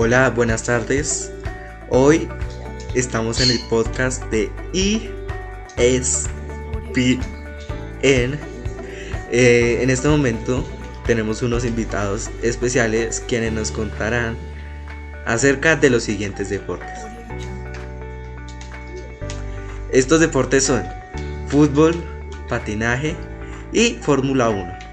Hola, buenas tardes. Hoy estamos en el podcast de ESPN. Eh, en este momento tenemos unos invitados especiales quienes nos contarán acerca de los siguientes deportes. Estos deportes son fútbol, patinaje y Fórmula 1.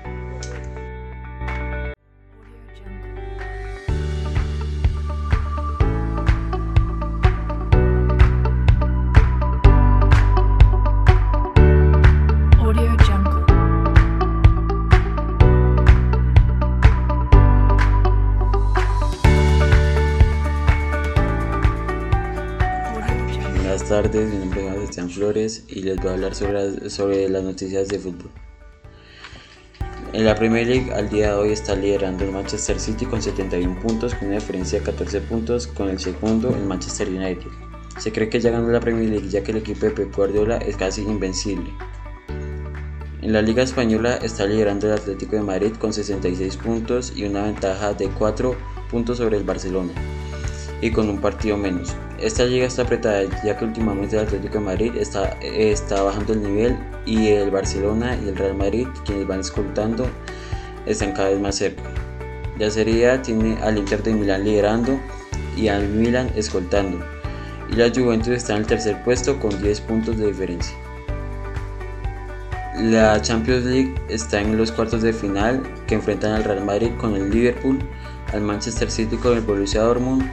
Tardes, mi nombre es Sebastián Flores y les voy a hablar sobre, sobre las noticias de fútbol. En la Premier League al día de hoy está liderando el Manchester City con 71 puntos, con una diferencia de 14 puntos con el segundo, el Manchester United. Se cree que ya ganó la Premier League ya que el equipo de Pep Guardiola es casi invencible. En la Liga Española está liderando el Atlético de Madrid con 66 puntos y una ventaja de 4 puntos sobre el Barcelona y con un partido menos. Esta liga está apretada ya que últimamente el Atlético de Madrid está, está bajando el nivel y el Barcelona y el Real Madrid, quienes van escoltando, están cada vez más cerca. Ya sería tiene al Inter de Milán liderando y al Milan escoltando. Y la Juventus está en el tercer puesto con 10 puntos de diferencia. La Champions League está en los cuartos de final que enfrentan al Real Madrid con el Liverpool, al Manchester City con el Borussia Dortmund,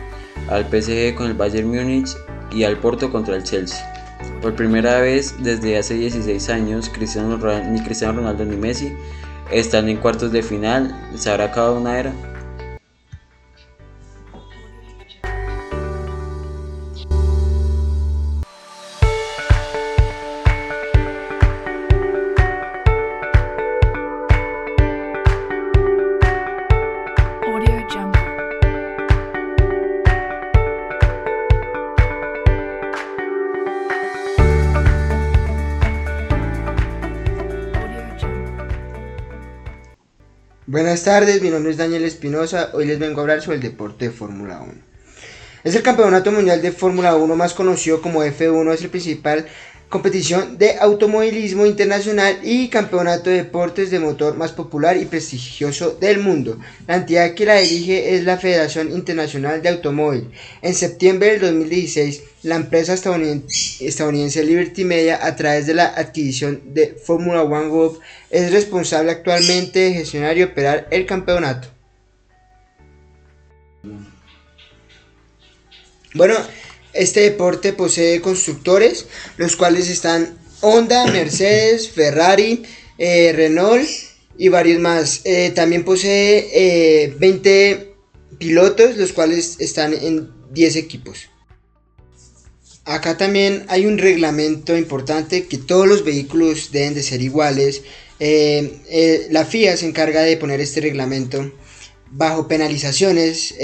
al PSG con el Bayern Múnich y al Porto contra el Chelsea. Por primera vez desde hace 16 años, Cristiano ni Cristiano Ronaldo ni Messi están en cuartos de final. ¿Se habrá acabado una era? Buenas tardes, mi nombre es Daniel Espinosa. Hoy les vengo a hablar sobre el deporte de Fórmula 1. Es el campeonato mundial de Fórmula 1 más conocido como F1, es el principal competición de automovilismo internacional y campeonato de deportes de motor más popular y prestigioso del mundo. La entidad que la dirige es la Federación Internacional de Automóvil. En septiembre del 2016, la empresa estadounidense Liberty Media, a través de la adquisición de Formula One Group, es responsable actualmente de gestionar y operar el campeonato. Bueno, este deporte posee constructores, los cuales están Honda, Mercedes, Ferrari, eh, Renault y varios más. Eh, también posee 20 eh, pilotos, los cuales están en 10 equipos. Acá también hay un reglamento importante que todos los vehículos deben de ser iguales. la FIA se encarga de poner este reglamento bajo penalizaciones,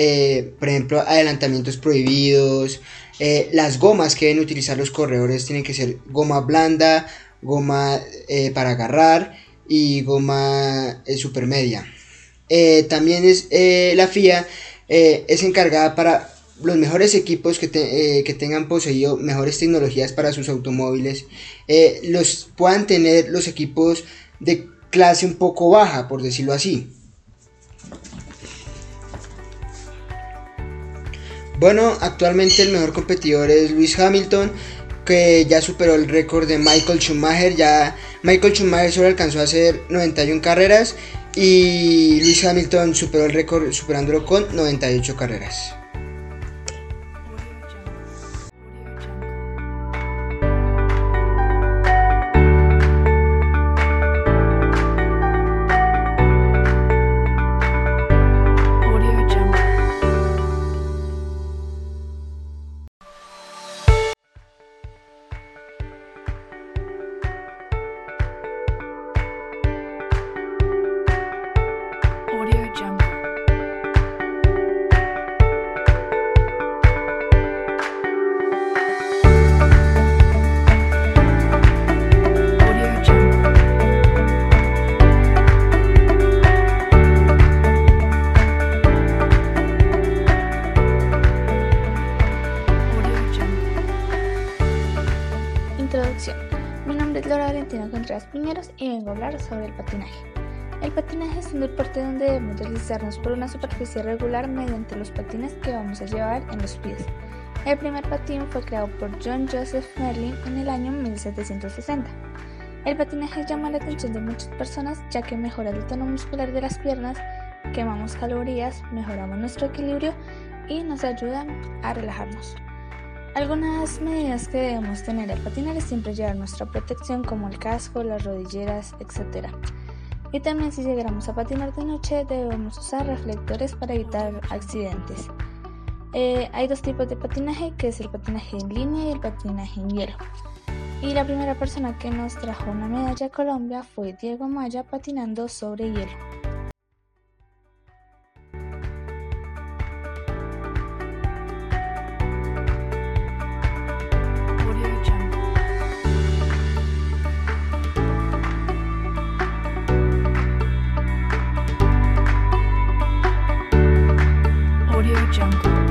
por ejemplo, adelantamientos prohibidos, eh, las gomas que deben utilizar los corredores tienen que ser goma blanda, goma eh, para agarrar y goma eh, supermedia. también es la FIA es encargada para los mejores equipos que, que, tengan poseído mejores tecnologías para sus automóviles los puedan tener los equipos de clase un poco baja por decirlo así Bueno, actualmente el mejor competidor es Luis Hamilton, que ya superó el récord de Michael Schumacher. Ya Michael Schumacher solo alcanzó a hacer 91 carreras y Luis Hamilton superó el récord superándolo con 98 carreras. Nicolás Piñeros y vengo a hablar sobre el patinaje. El patinaje es un deporte donde debemos deslizarnos por una superficie regular mediante los patines que vamos a llevar en los pies. El primer patín fue creado por John Joseph Merlin en el año 1760. El patinaje llama la atención de muchas personas ya que mejora el tono muscular de las piernas, quemamos calorías, mejoramos nuestro equilibrio y nos ayuda a relajarnos. Algunas medidas que debemos tener al patinar es siempre llevar nuestra protección como el casco, las rodilleras, etc. Y también si llegáramos a patinar de noche debemos usar reflectores para evitar accidentes. Eh, hay dos tipos de patinaje, que es el patinaje en línea y el patinaje en hielo. Y la primera persona que nos trajo una medalla a Colombia fue Diego Maya patinando sobre hielo. 掌控。